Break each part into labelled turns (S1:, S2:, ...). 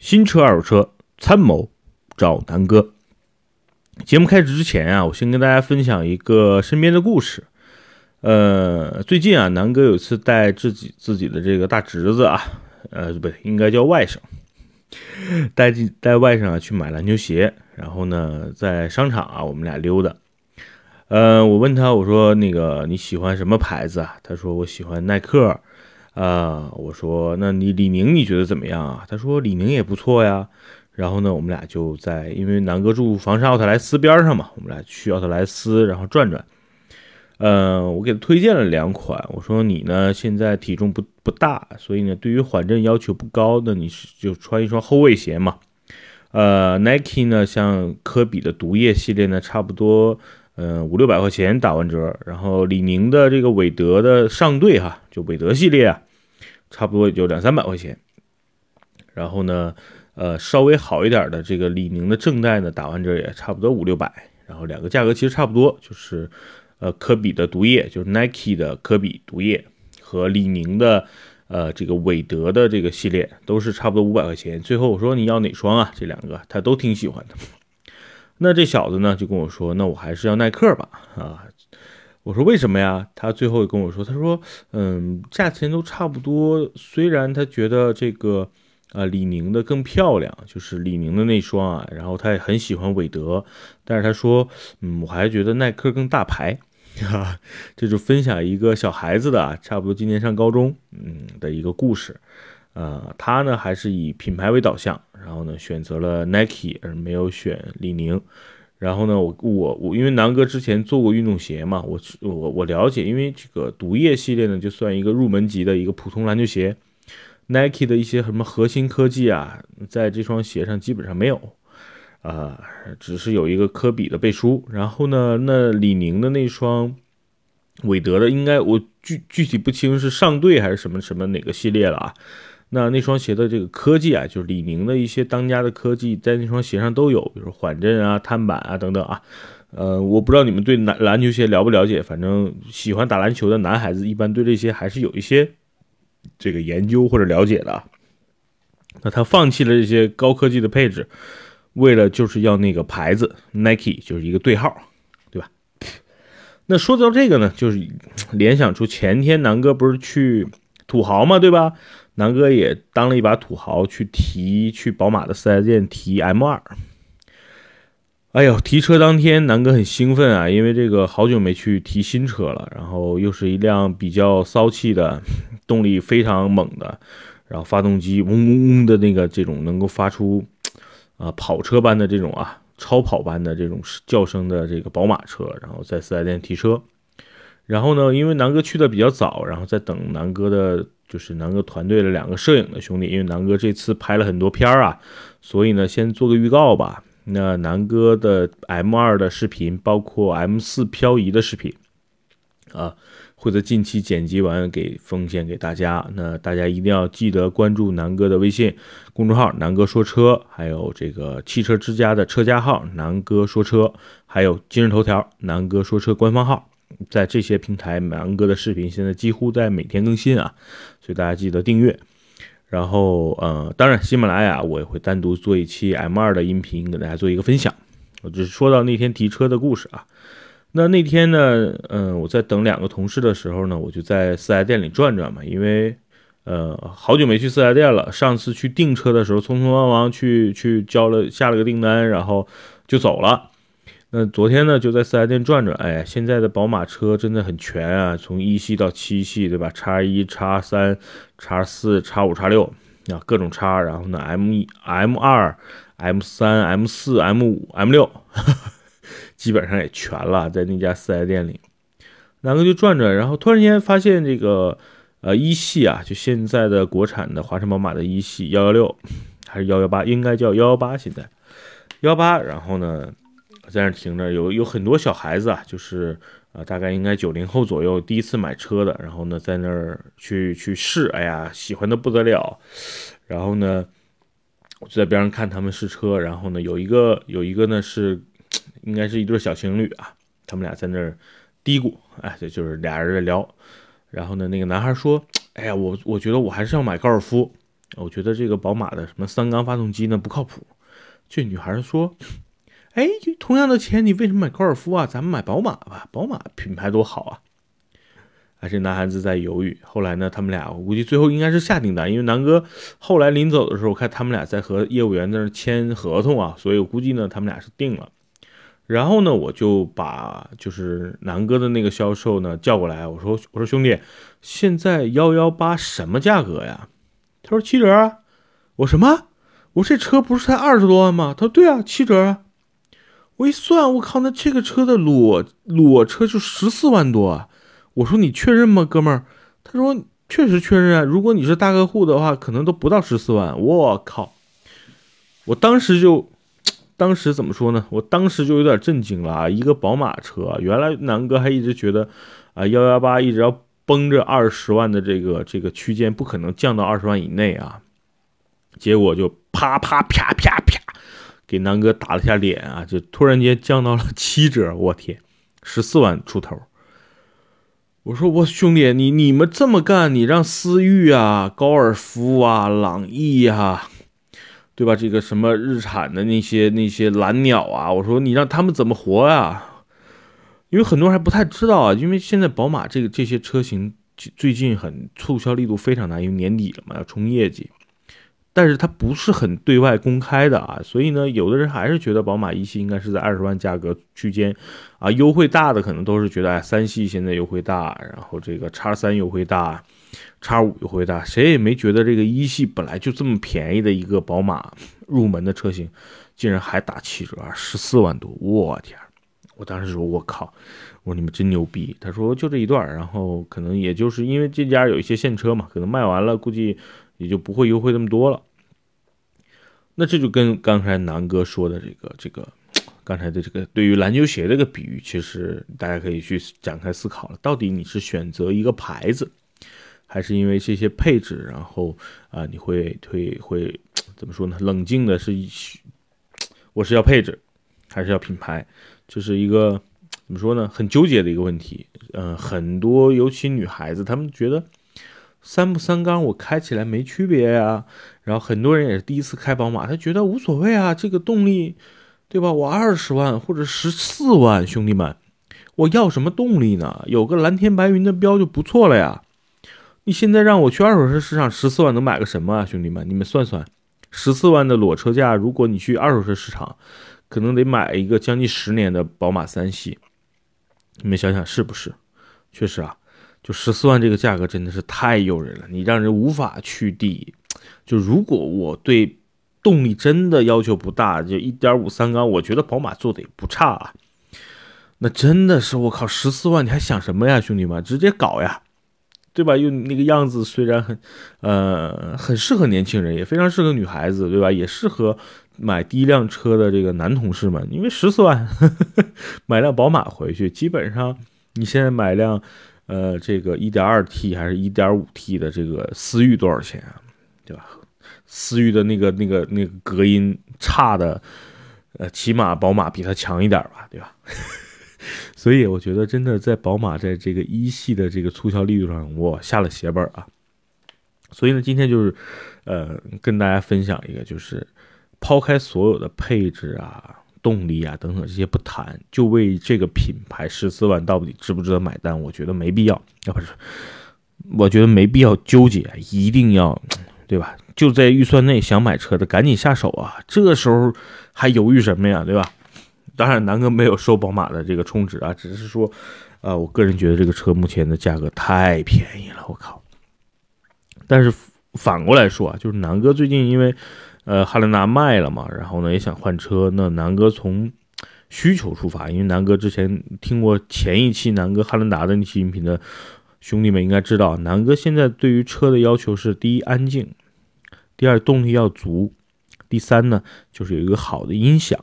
S1: 新车二手车参谋找南哥。节目开始之前啊，我先跟大家分享一个身边的故事。呃，最近啊，南哥有一次带自己自己的这个大侄子啊，呃，不对，应该叫外甥，带进带外甥啊去买篮球鞋。然后呢，在商场啊，我们俩溜达。呃，我问他，我说那个你喜欢什么牌子啊？他说我喜欢耐克。啊，我说，那你李宁你觉得怎么样啊？他说李宁也不错呀。然后呢，我们俩就在，因为南哥住房山奥特莱斯边上嘛，我们俩去奥特莱斯，然后转转。嗯，我给他推荐了两款。我说你呢，现在体重不不大，所以呢，对于缓震要求不高，那你是就穿一双后卫鞋嘛。呃，Nike 呢，像科比的毒液系列呢，差不多。嗯，五六百块钱打完折，然后李宁的这个韦德的上队哈，就韦德系列啊，差不多也就两三百块钱。然后呢，呃，稍微好一点的这个李宁的正代呢，打完折也差不多五六百。然后两个价格其实差不多，就是呃科比的毒液，就是 Nike 的科比毒液和李宁的呃这个韦德的这个系列都是差不多五百块钱。最后我说你要哪双啊？这两个他都挺喜欢的。那这小子呢，就跟我说：“那我还是要耐克吧。”啊，我说：“为什么呀？”他最后跟我说：“他说，嗯，价钱都差不多。虽然他觉得这个，啊，李宁的更漂亮，就是李宁的那双啊。然后他也很喜欢韦德，但是他说，嗯，我还觉得耐克更大牌。哈，这就分享一个小孩子的，差不多今年上高中，嗯的一个故事。呃，他呢还是以品牌为导向，然后呢选择了 Nike 而没有选李宁。然后呢，我我我因为南哥之前做过运动鞋嘛，我我我了解，因为这个毒液系列呢就算一个入门级的一个普通篮球鞋，Nike 的一些什么核心科技啊，在这双鞋上基本上没有，啊，只是有一个科比的背书。然后呢，那李宁的那双韦德的，应该我具具体不清是上队还是什么什么哪个系列了啊。那那双鞋的这个科技啊，就是李宁的一些当家的科技，在那双鞋上都有，比如缓震啊、碳板啊等等啊。呃，我不知道你们对篮篮球鞋了不了解，反正喜欢打篮球的男孩子一般对这些还是有一些这个研究或者了解的。那他放弃了这些高科技的配置，为了就是要那个牌子 Nike，就是一个对号，对吧？那说到这个呢，就是联想出前天南哥不是去土豪嘛，对吧？南哥也当了一把土豪，去提去宝马的四 S 店提 M2。哎呦，提车当天，南哥很兴奋啊，因为这个好久没去提新车了，然后又是一辆比较骚气的，动力非常猛的，然后发动机嗡嗡嗡的那个这种能够发出啊跑车般的这种啊超跑般的这种叫声的这个宝马车，然后在四 S 店提车。然后呢，因为南哥去的比较早，然后在等南哥的。就是南哥团队的两个摄影的兄弟，因为南哥这次拍了很多片儿啊，所以呢，先做个预告吧。那南哥的 M 二的视频，包括 M 四漂移的视频，啊，会在近期剪辑完给奉献给大家。那大家一定要记得关注南哥的微信公众号“南哥说车”，还有这个汽车之家的车家号“南哥说车”，还有今日头条“南哥说车”官方号。在这些平台，南哥的视频现在几乎在每天更新啊，所以大家记得订阅。然后，呃，当然，喜马拉雅我也会单独做一期 M2 的音频，跟大家做一个分享。我只是说到那天提车的故事啊。那那天呢，嗯，我在等两个同事的时候呢，我就在四 S 店里转转嘛，因为，呃，好久没去四 S 店了。上次去订车的时候，匆匆忙忙去去交了下了个订单，然后就走了。那昨天呢，就在四 S 店转转，哎，现在的宝马车真的很全啊，从一系到七系，对吧？叉一、叉三、叉四、叉五、叉六啊，各种叉。然后呢，M 一、M 二、M 三、M 四、M 五、M 六，基本上也全了，在那家四 S 店里。南哥就转转，然后突然间发现这个呃一系啊，就现在的国产的华晨宝马的一系幺幺六还是幺幺八，应该叫幺幺八，现在幺八。然后呢？在那停着，有有很多小孩子啊，就是啊，大概应该九零后左右，第一次买车的，然后呢，在那儿去去试，哎呀，喜欢的不得了。然后呢，我就在边上看他们试车，然后呢，有一个有一个呢是，应该是一对小情侣啊，他们俩在那儿嘀咕，哎，这就是俩人在聊。然后呢，那个男孩说，哎呀，我我觉得我还是要买高尔夫。我觉得这个宝马的什么三缸发动机呢不靠谱。这女孩说：“哎，同样的钱，你为什么买高尔夫啊？咱们买宝马吧，宝马品牌多好啊！”还是男孩子在犹豫。后来呢，他们俩我估计最后应该是下订单，因为南哥后来临走的时候，我看他们俩在和业务员在那签合同啊，所以我估计呢，他们俩是定了。然后呢，我就把就是南哥的那个销售呢叫过来，我说我说兄弟，现在幺幺八什么价格呀？他说七折啊。我什么？我这车不是才二十多万吗？他说对啊，七折啊。我一算，我靠，那这个车的裸裸车就十四万多啊。我说你确认吗，哥们儿？他说确实确认啊。如果你是大客户的话，可能都不到十四万。我靠！我当时就，当时怎么说呢？我当时就有点震惊了啊！一个宝马车，原来南哥还一直觉得啊，幺幺八一直要绷着二十万的这个这个区间，不可能降到二十万以内啊。结果就啪啪啪啪啪，给南哥打了下脸啊！就突然间降到了 七折，我天，十四万出头。我说我兄弟，你你们这么干，你让思域啊、高尔夫啊、朗逸呀，对吧？这个什么日产的那些那些蓝鸟啊，我说你让他们怎么活呀？因为很多人还不太知道啊，因为现在宝马这个这些车型最近很促销力度非常大，因为年底了嘛，要冲业绩。但是它不是很对外公开的啊，所以呢，有的人还是觉得宝马一系应该是在二十万价格区间，啊，优惠大的可能都是觉得哎，三系现在优惠大，然后这个叉三优惠大，叉五优惠大，谁也没觉得这个一系本来就这么便宜的一个宝马入门的车型，竟然还打七折，十四万多，我天！我当时说，我靠，我说你们真牛逼。他说就这一段，然后可能也就是因为这家有一些现车嘛，可能卖完了，估计。也就不会优惠那么多了。那这就跟刚才南哥说的这个这个，刚才的这个对于篮球鞋这个比喻，其实大家可以去展开思考了。到底你是选择一个牌子，还是因为这些配置，然后啊，你会会会怎么说呢？冷静的是，我是要配置，还是要品牌？这是一个怎么说呢？很纠结的一个问题。嗯，很多尤其女孩子，她们觉得。三不三缸，我开起来没区别呀。然后很多人也是第一次开宝马，他觉得无所谓啊，这个动力，对吧？我二十万或者十四万，兄弟们，我要什么动力呢？有个蓝天白云的标就不错了呀。你现在让我去二手车市场，十四万能买个什么啊，兄弟们？你们算算，十四万的裸车价，如果你去二手车市场，可能得买一个将近十年的宝马三系。你们想想是不是？确实啊。就十四万这个价格真的是太诱人了，你让人无法去抵。就如果我对动力真的要求不大，就一点五三缸，我觉得宝马做的也不差啊。那真的是我靠，十四万你还想什么呀，兄弟们，直接搞呀，对吧？用那个样子虽然很，呃，很适合年轻人，也非常适合女孩子，对吧？也适合买第一辆车的这个男同事们，因为十四万 买辆宝马回去，基本上你现在买辆。呃，这个一点二 T 还是一点五 T 的这个思域多少钱啊？对吧？思域的那个那个那个隔音差的，呃，起码宝马比它强一点吧，对吧？所以我觉得真的在宝马在这个一系的这个促销力度上，我下了血本啊。所以呢，今天就是呃，跟大家分享一个，就是抛开所有的配置啊。动力啊，等等这些不谈，就为这个品牌十四万到底值不值得买单？我觉得没必要，啊不是，我觉得没必要纠结，一定要，对吧？就在预算内想买车的赶紧下手啊！这个时候还犹豫什么呀，对吧？当然南哥没有收宝马的这个充值啊，只是说，呃，我个人觉得这个车目前的价格太便宜了，我靠！但是反过来说啊，就是南哥最近因为。呃，汉兰达卖了嘛，然后呢也想换车。那南哥从需求出发，因为南哥之前听过前一期南哥汉兰达的那期音频的兄弟们应该知道，南哥现在对于车的要求是：第一，安静；第二，动力要足；第三呢，就是有一个好的音响。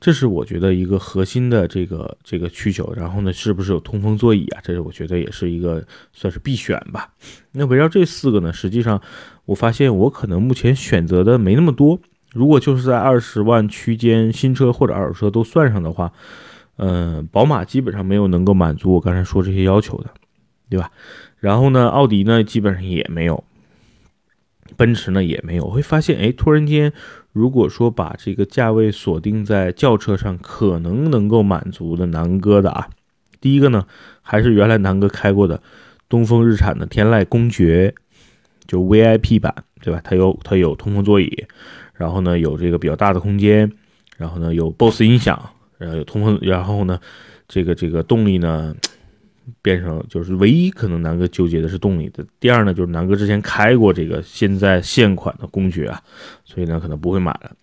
S1: 这是我觉得一个核心的这个这个需求，然后呢，是不是有通风座椅啊？这是我觉得也是一个算是必选吧。那围绕这四个呢，实际上我发现我可能目前选择的没那么多。如果就是在二十万区间新车或者二手车都算上的话，嗯，宝马基本上没有能够满足我刚才说这些要求的，对吧？然后呢，奥迪呢基本上也没有。奔驰呢也没有。我会发现，哎，突然间，如果说把这个价位锁定在轿车上，可能能够满足的南哥的啊，第一个呢，还是原来南哥开过的东风日产的天籁公爵，就 VIP 版，对吧？它有它有通风座椅，然后呢有这个比较大的空间，然后呢有 BOSS 音响，然后有通风，然后呢这个这个动力呢。变成就是唯一可能南哥纠结的是动力的。第二呢，就是南哥之前开过这个现在现款的公爵啊，所以呢可能不会买了。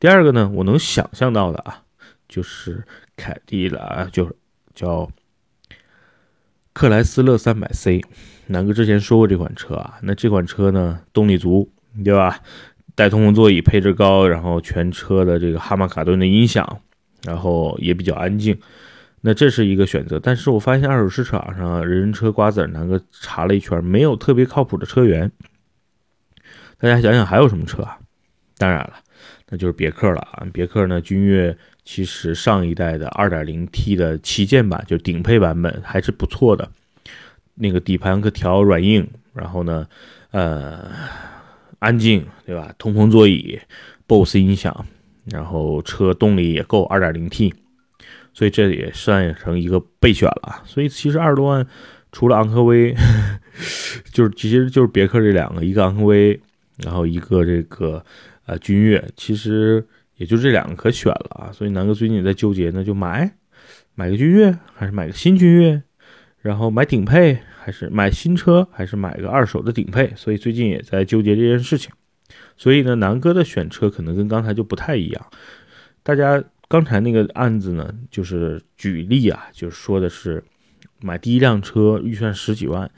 S1: 第二个呢，我能想象到的啊，就是凯迪拉，就是叫克莱斯勒三百 C。南哥之前说过这款车啊，那这款车呢动力足，对吧？带通风座椅，配置高，然后全车的这个哈曼卡顿的音响，然后也比较安静。那这是一个选择，但是我发现二手市场上人人车瓜子南哥查了一圈，没有特别靠谱的车源。大家想想还有什么车啊？当然了，那就是别克了啊！别克呢，君越其实上一代的 2.0T 的旗舰版，就顶配版本还是不错的。那个底盘可调软硬，然后呢，呃，安静，对吧？通风座椅，BOSS 音响，然后车动力也够 2.0T。所以这也算成一个备选了。所以其实二十多万，除了昂科威，就是其实就是别克这两个，一个昂科威，然后一个这个呃君越，其实也就这两个可选了啊。所以南哥最近也在纠结，呢就买买个君越，还是买个新君越？然后买顶配，还是买新车，还是买个二手的顶配？所以最近也在纠结这件事情。所以呢，南哥的选车可能跟刚才就不太一样，大家。刚才那个案子呢，就是举例啊，就是说的是买第一辆车，预算十几万，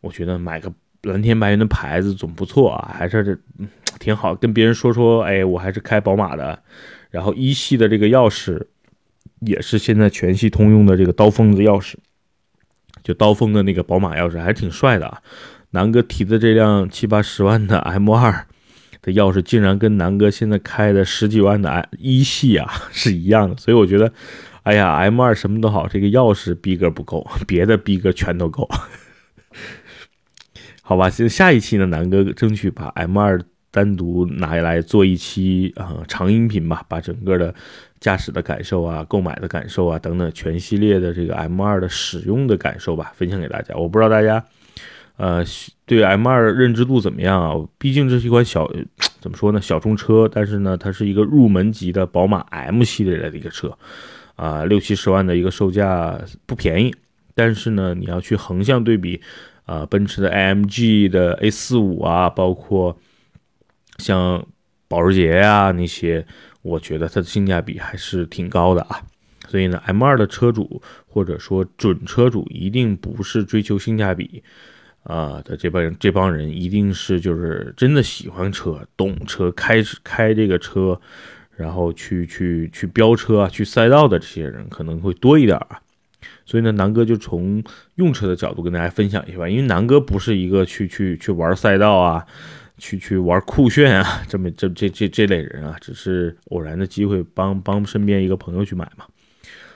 S1: 我觉得买个蓝天白云的牌子总不错啊，还是这挺好。跟别人说说，哎，我还是开宝马的，然后一系的这个钥匙也是现在全系通用的这个刀锋的钥匙，就刀锋的那个宝马钥匙，还是挺帅的啊。南哥提的这辆七八十万的 M 二。的钥匙竟然跟南哥现在开的十几万的一系啊 是一样的，所以我觉得，哎呀，M 二什么都好，这个钥匙逼格不够，别的逼格全都够。好吧，就下一期呢，南哥争取把 M 二单独拿来做一期啊长音频吧，把整个的驾驶的感受啊、购买的感受啊等等全系列的这个 M 二的使用的感受吧，分享给大家。我不知道大家。呃，对 M 二认知度怎么样啊？毕竟这是一款小，怎么说呢，小众车，但是呢，它是一个入门级的宝马 M 系列的一个车，啊，六七十万的一个售价不便宜。但是呢，你要去横向对比，啊，奔驰的 AMG 的 A 四五啊，包括像保时捷呀那些，我觉得它的性价比还是挺高的啊。所以呢，M 二的车主或者说准车主一定不是追求性价比。啊的这帮人，这帮人一定是就是真的喜欢车、懂车、开开这个车，然后去去去飙车啊、去赛道的这些人可能会多一点啊。所以呢，南哥就从用车的角度跟大家分享一下吧。因为南哥不是一个去去去玩赛道啊、去去玩酷炫啊这么这这这这类人啊，只是偶然的机会帮帮身边一个朋友去买嘛。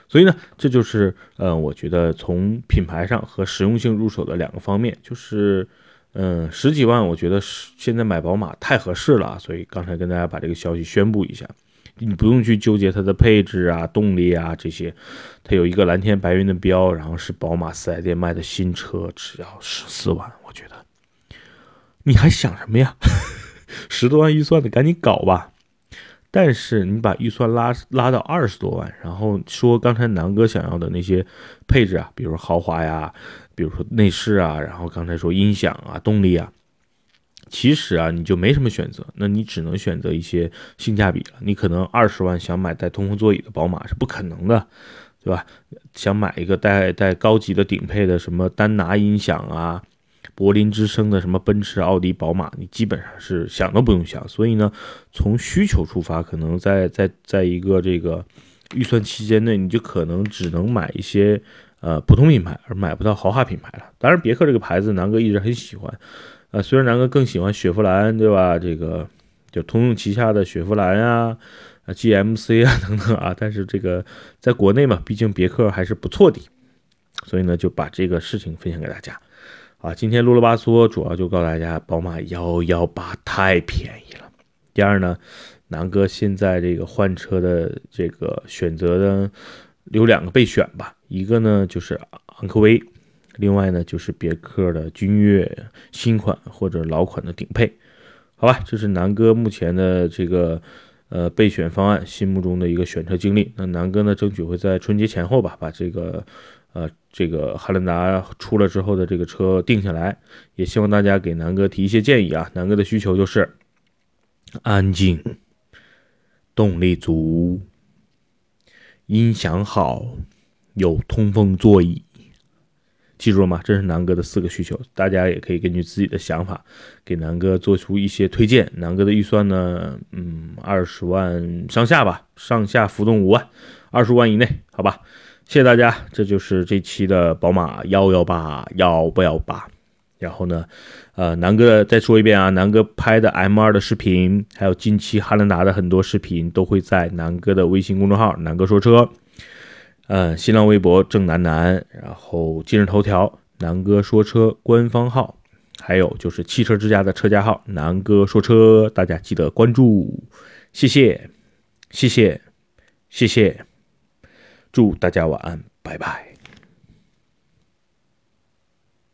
S1: 所以呢，这就是呃，我觉得从品牌上和实用性入手的两个方面，就是嗯，十几万，我觉得现在买宝马太合适了，所以刚才跟大家把这个消息宣布一下，你不用去纠结它的配置啊、动力啊这些，它有一个蓝天白云的标，然后是宝马四 S 店卖的新车，只要十四万，你还想什么呀？十多万预算的，赶紧搞吧。但是你把预算拉拉到二十多万，然后说刚才南哥想要的那些配置啊，比如豪华呀，比如说内饰啊，然后刚才说音响啊、动力啊，其实啊你就没什么选择，那你只能选择一些性价比了。你可能二十万想买带通风座椅的宝马是不可能的，对吧？想买一个带带高级的顶配的什么丹拿音响啊。柏林之声的什么奔驰、奥迪、宝马，你基本上是想都不用想。所以呢，从需求出发，可能在在在一个这个预算期间内，你就可能只能买一些呃普通品牌，而买不到豪华品牌了。当然，别克这个牌子，南哥一直很喜欢。呃，虽然南哥更喜欢雪佛兰，对吧？这个就通用旗下的雪佛兰啊、啊 GMC 啊等等啊，但是这个在国内嘛，毕竟别克还是不错的。所以呢，就把这个事情分享给大家。啊，今天啰啰吧嗦，主要就告诉大家，宝马幺幺八太便宜了。第二呢，南哥现在这个换车的这个选择呢，有两个备选吧，一个呢就是昂科威，另外呢就是别克的君越新款或者老款的顶配。好吧，这是南哥目前的这个呃备选方案，心目中的一个选车经历。那南哥呢，争取会在春节前后吧，把这个呃这个汉兰达出了之后的这个车定下来。也希望大家给南哥提一些建议啊。南哥的需求就是安静、动力足、音响好、有通风座椅。记住了吗？这是南哥的四个需求，大家也可以根据自己的想法给南哥做出一些推荐。南哥的预算呢，嗯，二十万上下吧，上下浮动五万，二十万以内，好吧？谢谢大家，这就是这期的宝马幺幺八幺不幺八。然后呢，呃，南哥再说一遍啊，南哥拍的 M 二的视频，还有近期汉兰达的很多视频，都会在南哥的微信公众号“南哥说车”。嗯，新浪微博郑楠楠，然后今日头条南哥说车官方号，还有就是汽车之家的车架号南哥说车，大家记得关注，谢谢，谢谢，谢谢，祝大家晚安，拜拜。